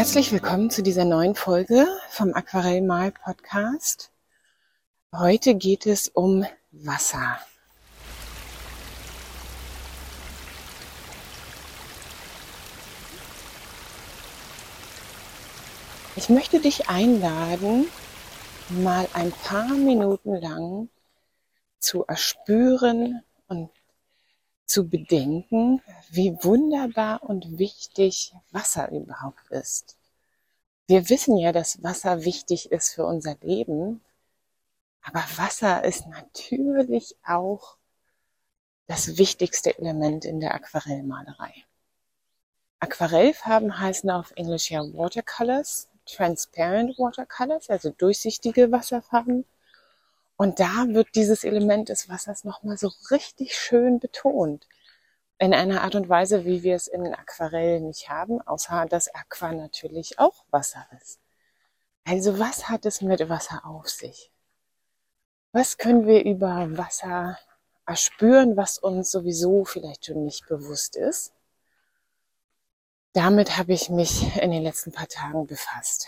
Herzlich willkommen zu dieser neuen Folge vom Aquarellmal Podcast. Heute geht es um Wasser. Ich möchte dich einladen, mal ein paar Minuten lang zu erspüren und zu bedenken, wie wunderbar und wichtig Wasser überhaupt ist. Wir wissen ja, dass Wasser wichtig ist für unser Leben, aber Wasser ist natürlich auch das wichtigste Element in der Aquarellmalerei. Aquarellfarben heißen auf Englisch ja Watercolors, Transparent Watercolors, also durchsichtige Wasserfarben. Und da wird dieses Element des Wassers nochmal so richtig schön betont. In einer Art und Weise, wie wir es in Aquarell nicht haben, außer dass Aqua natürlich auch Wasser ist. Also was hat es mit Wasser auf sich? Was können wir über Wasser erspüren, was uns sowieso vielleicht schon nicht bewusst ist? damit habe ich mich in den letzten paar Tagen befasst.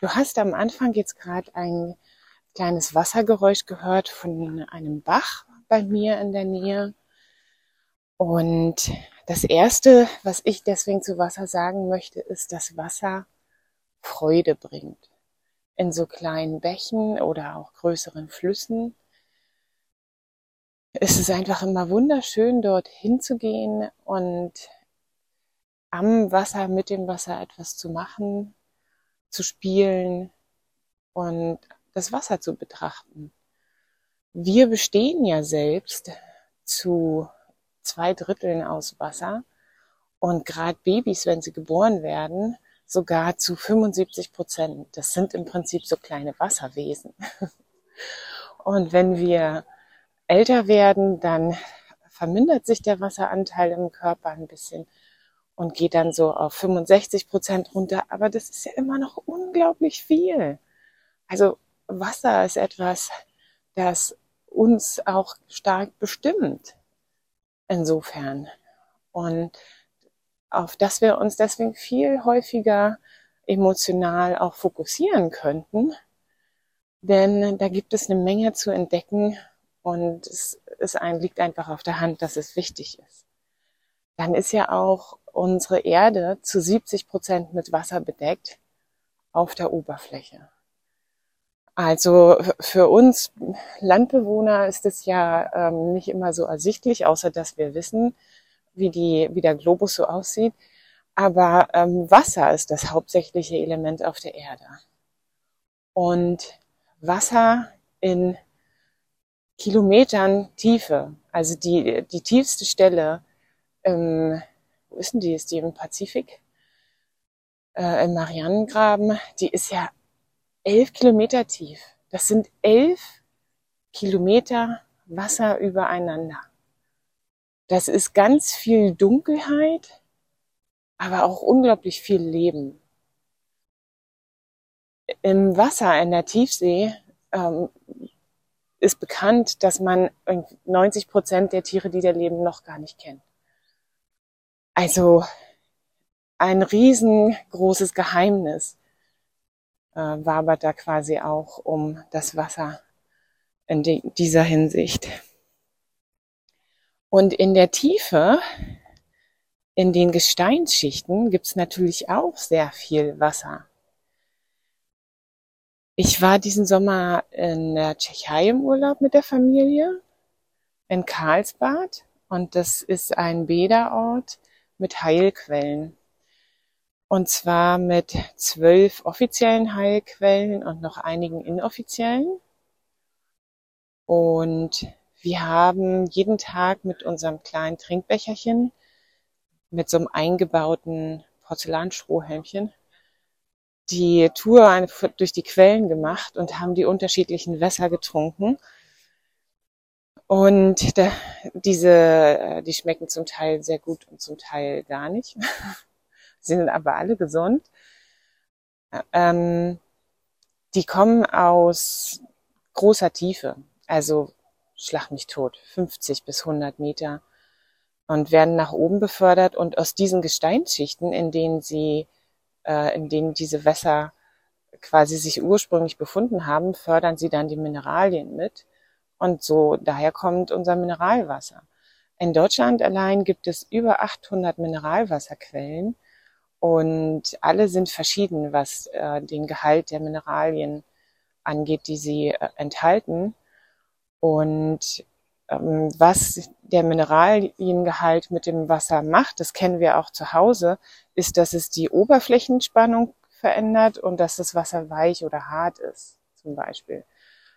Du hast am Anfang jetzt gerade ein kleines Wassergeräusch gehört von einem Bach bei mir in der Nähe. Und das Erste, was ich deswegen zu Wasser sagen möchte, ist, dass Wasser Freude bringt. In so kleinen Bächen oder auch größeren Flüssen ist es einfach immer wunderschön, dort hinzugehen und am Wasser, mit dem Wasser etwas zu machen, zu spielen und das Wasser zu betrachten. Wir bestehen ja selbst zu zwei Dritteln aus Wasser und gerade Babys, wenn sie geboren werden, sogar zu 75 Prozent. Das sind im Prinzip so kleine Wasserwesen. Und wenn wir älter werden, dann vermindert sich der Wasseranteil im Körper ein bisschen und geht dann so auf 65 Prozent runter. Aber das ist ja immer noch unglaublich viel. Also Wasser ist etwas, das uns auch stark bestimmt. Insofern. Und auf das wir uns deswegen viel häufiger emotional auch fokussieren könnten. Denn da gibt es eine Menge zu entdecken und es ist ein, liegt einfach auf der Hand, dass es wichtig ist. Dann ist ja auch unsere Erde zu 70 Prozent mit Wasser bedeckt auf der Oberfläche. Also für uns Landbewohner ist es ja ähm, nicht immer so ersichtlich, außer dass wir wissen, wie, die, wie der Globus so aussieht. Aber ähm, Wasser ist das hauptsächliche Element auf der Erde. Und Wasser in Kilometern Tiefe, also die, die tiefste Stelle im wo ist denn die? Ist die im Pazifik? Äh, Im Marianengraben. Die ist ja elf Kilometer tief. Das sind elf Kilometer Wasser übereinander. Das ist ganz viel Dunkelheit, aber auch unglaublich viel Leben. Im Wasser in der Tiefsee ähm, ist bekannt, dass man 90 Prozent der Tiere, die da leben, noch gar nicht kennt. Also ein riesengroßes Geheimnis äh, wabert da quasi auch um das Wasser in die, dieser Hinsicht. Und in der Tiefe, in den Gesteinsschichten, gibt's natürlich auch sehr viel Wasser. Ich war diesen Sommer in der Tschechei im Urlaub mit der Familie in Karlsbad und das ist ein Bäderort, mit Heilquellen. Und zwar mit zwölf offiziellen Heilquellen und noch einigen inoffiziellen. Und wir haben jeden Tag mit unserem kleinen Trinkbecherchen, mit so einem eingebauten Porzellanstrohhelmchen, die Tour durch die Quellen gemacht und haben die unterschiedlichen Wässer getrunken und diese, äh, die schmecken zum Teil sehr gut und zum Teil gar nicht. Sie sind aber alle gesund. Ähm, die kommen aus großer Tiefe, also schlag mich tot, 50 bis 100 Meter und werden nach oben befördert und aus diesen Gesteinsschichten, in denen sie äh, in denen diese Wässer quasi sich ursprünglich befunden haben, fördern sie dann die Mineralien mit. Und so daher kommt unser Mineralwasser. In Deutschland allein gibt es über 800 Mineralwasserquellen und alle sind verschieden, was äh, den Gehalt der Mineralien angeht, die sie äh, enthalten. Und ähm, was der Mineraliengehalt mit dem Wasser macht, das kennen wir auch zu Hause, ist, dass es die Oberflächenspannung verändert und dass das Wasser weich oder hart ist, zum Beispiel.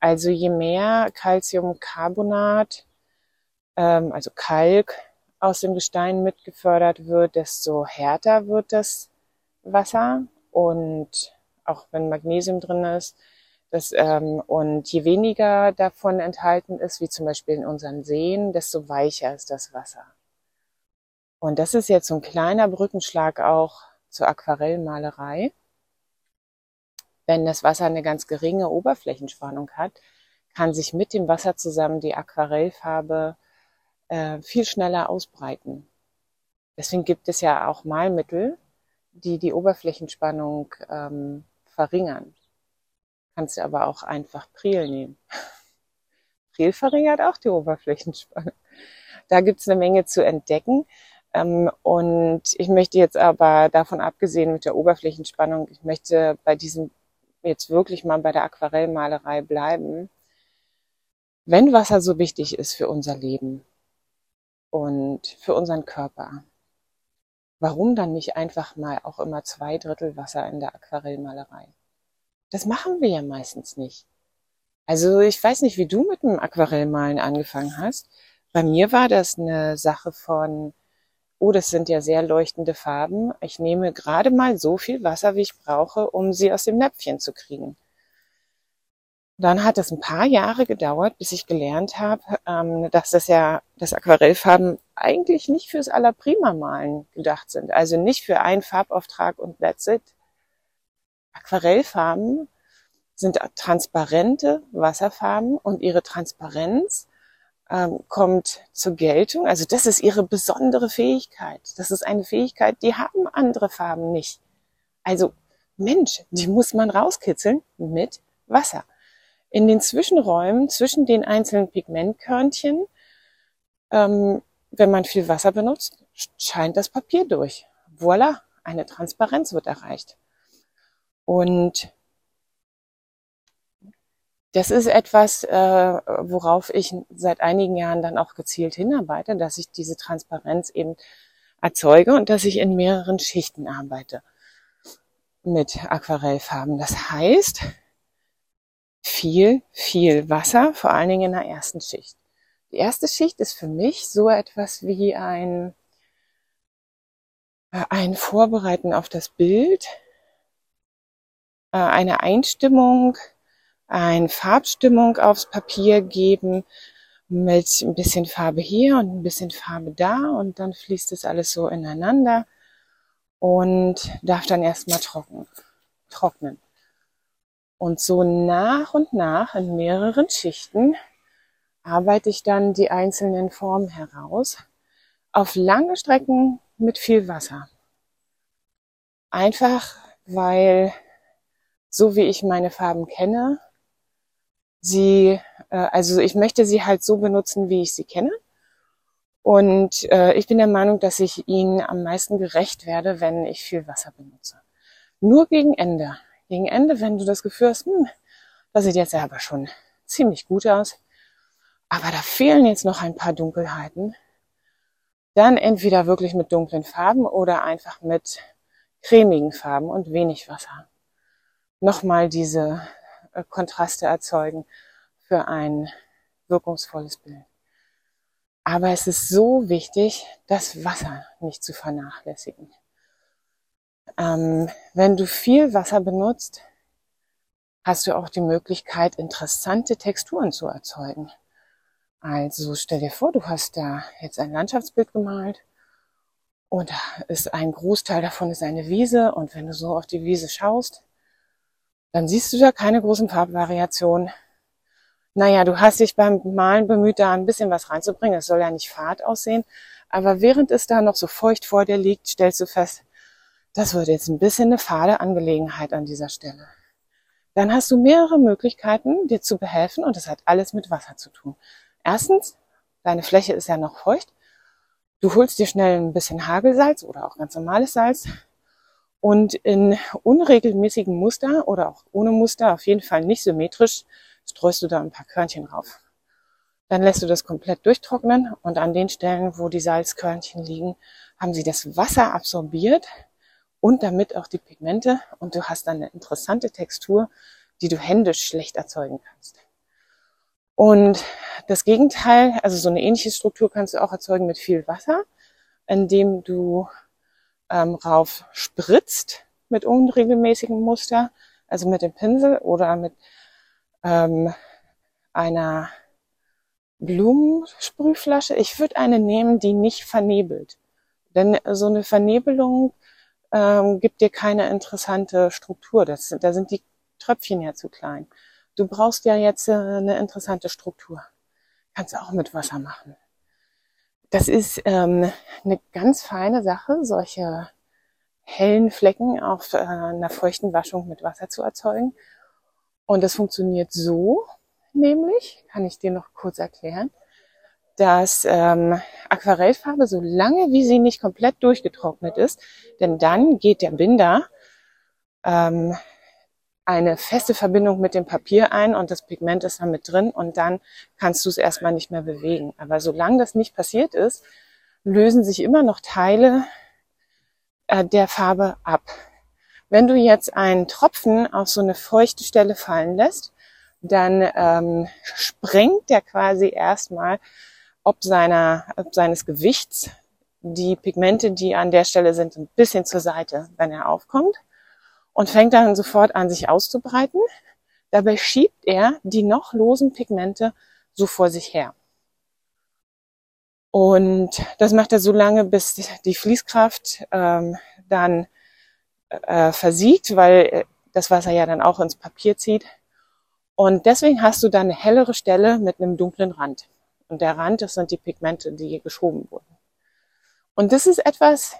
Also je mehr Calciumcarbonat, ähm, also Kalk, aus dem Gestein mitgefördert wird, desto härter wird das Wasser und auch wenn Magnesium drin ist. Das, ähm, und je weniger davon enthalten ist, wie zum Beispiel in unseren Seen, desto weicher ist das Wasser. Und das ist jetzt so ein kleiner Brückenschlag auch zur Aquarellmalerei. Wenn das Wasser eine ganz geringe Oberflächenspannung hat, kann sich mit dem Wasser zusammen die Aquarellfarbe äh, viel schneller ausbreiten. Deswegen gibt es ja auch Malmittel, die die Oberflächenspannung ähm, verringern. Kannst du aber auch einfach Priel nehmen. Priel verringert auch die Oberflächenspannung. Da gibt's eine Menge zu entdecken. Ähm, und ich möchte jetzt aber davon abgesehen mit der Oberflächenspannung, ich möchte bei diesem jetzt wirklich mal bei der Aquarellmalerei bleiben. Wenn Wasser so wichtig ist für unser Leben, und für unseren Körper. Warum dann nicht einfach mal auch immer zwei Drittel Wasser in der Aquarellmalerei? Das machen wir ja meistens nicht. Also ich weiß nicht, wie du mit dem Aquarellmalen angefangen hast. Bei mir war das eine Sache von, oh, das sind ja sehr leuchtende Farben. Ich nehme gerade mal so viel Wasser, wie ich brauche, um sie aus dem Näpfchen zu kriegen. Dann hat es ein paar Jahre gedauert, bis ich gelernt habe, ähm, dass das ja, dass Aquarellfarben eigentlich nicht fürs Allerprima-Malen gedacht sind. Also nicht für einen Farbauftrag und that's it. Aquarellfarben sind transparente Wasserfarben und ihre Transparenz ähm, kommt zur Geltung. Also das ist ihre besondere Fähigkeit. Das ist eine Fähigkeit, die haben andere Farben nicht. Also Mensch, die muss man rauskitzeln mit Wasser in den Zwischenräumen zwischen den einzelnen Pigmentkörnchen, ähm, wenn man viel Wasser benutzt, scheint das Papier durch. Voila, eine Transparenz wird erreicht. Und das ist etwas, äh, worauf ich seit einigen Jahren dann auch gezielt hinarbeite, dass ich diese Transparenz eben erzeuge und dass ich in mehreren Schichten arbeite mit Aquarellfarben. Das heißt, viel, viel Wasser, vor allen Dingen in der ersten Schicht. Die erste Schicht ist für mich so etwas wie ein, äh, ein Vorbereiten auf das Bild, äh, eine Einstimmung, eine Farbstimmung aufs Papier geben mit ein bisschen Farbe hier und ein bisschen Farbe da und dann fließt es alles so ineinander und darf dann erstmal trocken, trocknen. Und so nach und nach in mehreren Schichten arbeite ich dann die einzelnen Formen heraus auf lange Strecken mit viel Wasser. Einfach weil, so wie ich meine Farben kenne, sie, äh, also ich möchte sie halt so benutzen, wie ich sie kenne. Und äh, ich bin der Meinung, dass ich ihnen am meisten gerecht werde, wenn ich viel Wasser benutze. Nur gegen Ende gegen Ende, wenn du das Gefühl hast, hm, das sieht jetzt aber schon ziemlich gut aus, aber da fehlen jetzt noch ein paar Dunkelheiten, dann entweder wirklich mit dunklen Farben oder einfach mit cremigen Farben und wenig Wasser. Nochmal diese äh, Kontraste erzeugen für ein wirkungsvolles Bild. Aber es ist so wichtig, das Wasser nicht zu vernachlässigen. Ähm, wenn du viel Wasser benutzt, hast du auch die Möglichkeit, interessante Texturen zu erzeugen. Also stell dir vor, du hast da jetzt ein Landschaftsbild gemalt und ist ein Großteil davon ist eine Wiese und wenn du so auf die Wiese schaust, dann siehst du da keine großen Farbvariationen. Naja, du hast dich beim Malen bemüht, da ein bisschen was reinzubringen. Es soll ja nicht fad aussehen. Aber während es da noch so feucht vor dir liegt, stellst du fest, das wird jetzt ein bisschen eine fade Angelegenheit an dieser Stelle. Dann hast du mehrere Möglichkeiten, dir zu behelfen und das hat alles mit Wasser zu tun. Erstens, deine Fläche ist ja noch feucht. Du holst dir schnell ein bisschen Hagelsalz oder auch ganz normales Salz und in unregelmäßigen Muster oder auch ohne Muster, auf jeden Fall nicht symmetrisch, streust du da ein paar Körnchen drauf. Dann lässt du das komplett durchtrocknen und an den Stellen, wo die Salzkörnchen liegen, haben sie das Wasser absorbiert und damit auch die Pigmente und du hast dann eine interessante Textur, die du händisch schlecht erzeugen kannst. Und das Gegenteil, also so eine ähnliche Struktur kannst du auch erzeugen mit viel Wasser, indem du ähm, rauf spritzt mit unregelmäßigem Muster, also mit dem Pinsel oder mit ähm, einer Blumensprühflasche. Ich würde eine nehmen, die nicht vernebelt. Denn so eine Vernebelung ähm, gibt dir keine interessante Struktur. Das, da sind die Tröpfchen ja zu klein. Du brauchst ja jetzt äh, eine interessante Struktur. Kannst auch mit Wasser machen. Das ist ähm, eine ganz feine Sache, solche hellen Flecken auf äh, einer feuchten Waschung mit Wasser zu erzeugen. Und das funktioniert so, nämlich, kann ich dir noch kurz erklären, dass ähm, Aquarellfarbe, solange wie sie nicht komplett durchgetrocknet ist, denn dann geht der Binder ähm, eine feste Verbindung mit dem Papier ein und das Pigment ist dann mit drin und dann kannst du es erstmal nicht mehr bewegen. Aber solange das nicht passiert ist, lösen sich immer noch Teile äh, der Farbe ab. Wenn du jetzt einen Tropfen auf so eine feuchte Stelle fallen lässt, dann ähm, sprengt der quasi erstmal ob seiner, ob seines Gewichts die Pigmente, die an der Stelle sind, ein bisschen zur Seite, wenn er aufkommt und fängt dann sofort an, sich auszubreiten. Dabei schiebt er die noch losen Pigmente so vor sich her. Und das macht er so lange, bis die Fließkraft ähm, dann äh, versiegt, weil das Wasser ja dann auch ins Papier zieht. Und deswegen hast du dann eine hellere Stelle mit einem dunklen Rand. Und der Rand, das sind die Pigmente, die hier geschoben wurden. Und das ist etwas,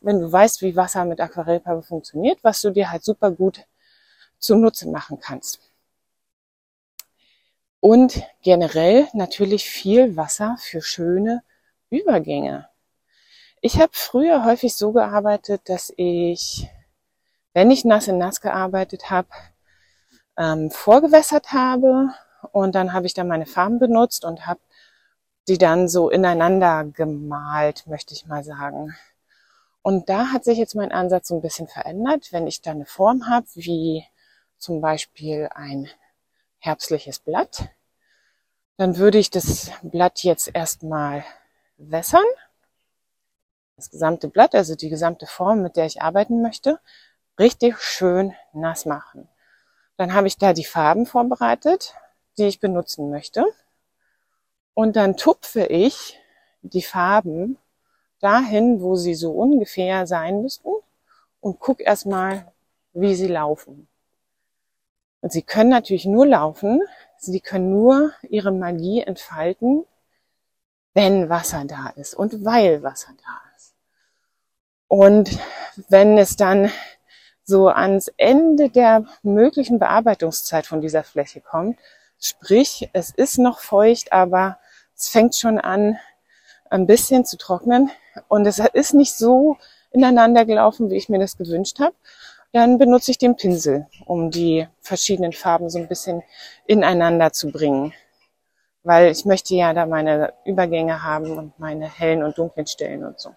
wenn du weißt, wie Wasser mit Aquarellfarbe funktioniert, was du dir halt super gut zunutze machen kannst. Und generell natürlich viel Wasser für schöne Übergänge. Ich habe früher häufig so gearbeitet, dass ich, wenn ich nass in nass gearbeitet habe, ähm, vorgewässert habe und dann habe ich dann meine Farben benutzt und habe die dann so ineinander gemalt, möchte ich mal sagen. Und da hat sich jetzt mein Ansatz so ein bisschen verändert. Wenn ich da eine Form habe, wie zum Beispiel ein herbstliches Blatt, dann würde ich das Blatt jetzt erstmal wässern. Das gesamte Blatt, also die gesamte Form, mit der ich arbeiten möchte, richtig schön nass machen. Dann habe ich da die Farben vorbereitet, die ich benutzen möchte. Und dann tupfe ich die Farben dahin, wo sie so ungefähr sein müssten und guck erstmal, wie sie laufen. Und sie können natürlich nur laufen, sie können nur ihre Magie entfalten, wenn Wasser da ist und weil Wasser da ist. Und wenn es dann so ans Ende der möglichen Bearbeitungszeit von dieser Fläche kommt, sprich, es ist noch feucht, aber es fängt schon an, ein bisschen zu trocknen und es ist nicht so ineinander gelaufen, wie ich mir das gewünscht habe, dann benutze ich den Pinsel, um die verschiedenen Farben so ein bisschen ineinander zu bringen. Weil ich möchte ja da meine Übergänge haben und meine hellen und dunklen Stellen und so.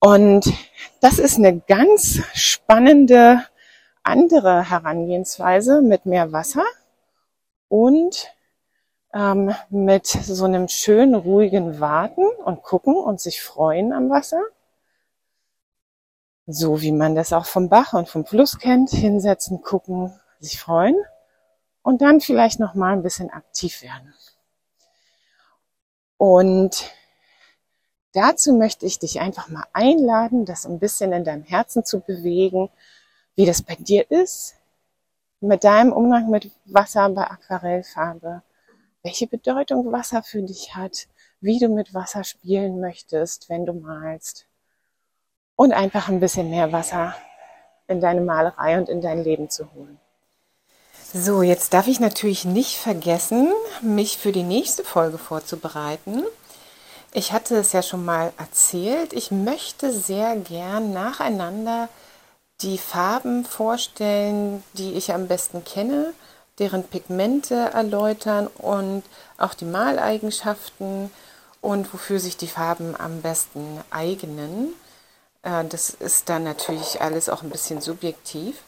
Und das ist eine ganz spannende andere Herangehensweise mit mehr Wasser und ähm, mit so einem schönen, ruhigen Warten und gucken und sich freuen am Wasser. So wie man das auch vom Bach und vom Fluss kennt, hinsetzen, gucken, sich freuen und dann vielleicht noch mal ein bisschen aktiv werden. Und dazu möchte ich dich einfach mal einladen, das ein bisschen in deinem Herzen zu bewegen, wie das bei dir ist, mit deinem Umgang mit Wasser bei Aquarellfarbe, welche Bedeutung Wasser für dich hat, wie du mit Wasser spielen möchtest, wenn du malst. und einfach ein bisschen mehr Wasser in deine Malerei und in dein Leben zu holen. So, jetzt darf ich natürlich nicht vergessen, mich für die nächste Folge vorzubereiten. Ich hatte es ja schon mal erzählt, ich möchte sehr gern nacheinander die Farben vorstellen, die ich am besten kenne, deren Pigmente erläutern und auch die Maleigenschaften und wofür sich die Farben am besten eignen. Äh, das ist dann natürlich alles auch ein bisschen subjektiv.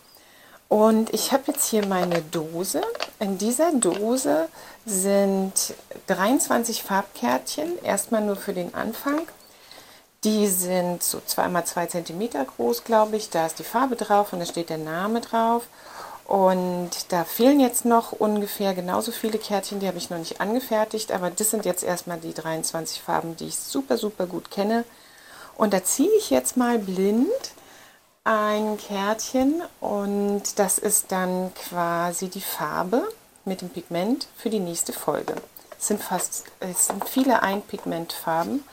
Und ich habe jetzt hier meine Dose. In dieser Dose sind 23 Farbkärtchen, erstmal nur für den Anfang. Die sind so 2 x 2 cm groß, glaube ich. Da ist die Farbe drauf und da steht der Name drauf. Und da fehlen jetzt noch ungefähr genauso viele Kärtchen, die habe ich noch nicht angefertigt, aber das sind jetzt erstmal die 23 Farben, die ich super, super gut kenne. Und da ziehe ich jetzt mal blind ein Kärtchen und das ist dann quasi die Farbe mit dem Pigment für die nächste Folge. Es sind fast, es sind viele Einpigmentfarben.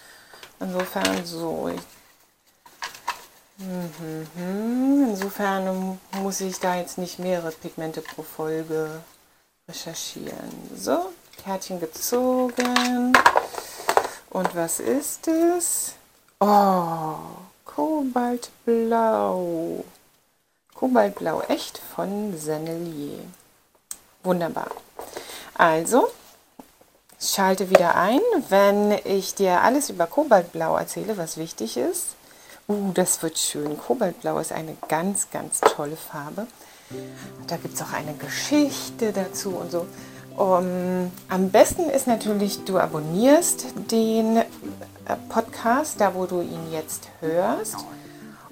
Insofern so. Mhm. Insofern muss ich da jetzt nicht mehrere Pigmente pro Folge recherchieren. So, Kärtchen gezogen. Und was ist es? Oh, Kobaltblau. Kobaltblau, echt von Sennelier. Wunderbar. Also, schalte wieder ein, wenn ich dir alles über Kobaltblau erzähle, was wichtig ist. Uh, das wird schön. Kobaltblau ist eine ganz, ganz tolle Farbe. Da gibt es auch eine Geschichte dazu und so. Um, am besten ist natürlich, du abonnierst den äh, Podcast, da wo du ihn jetzt hörst.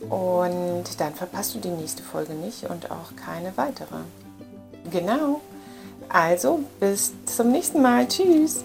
Und dann verpasst du die nächste Folge nicht und auch keine weitere. Genau. Also bis zum nächsten Mal. Tschüss.